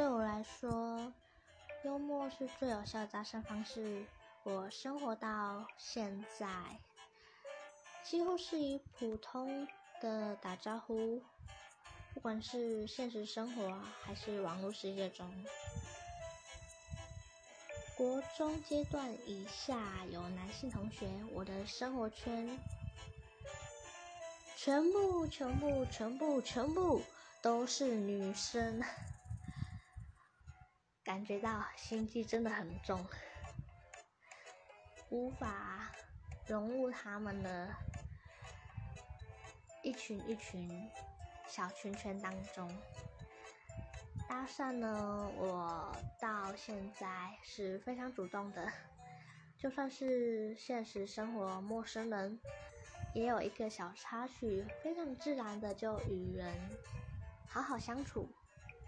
对我来说，幽默是最有效的加深方式。我生活到现在，几乎是以普通的打招呼，不管是现实生活还是网络世界中。国中阶段以下有男性同学，我的生活圈全部、全部、全部、全部都是女生，感觉到心机真的很重，无法融入他们的一群一群小圈圈当中。搭讪呢，我到现在是非常主动的，就算是现实生活陌生人，也有一个小插曲，非常自然的就与人好好相处。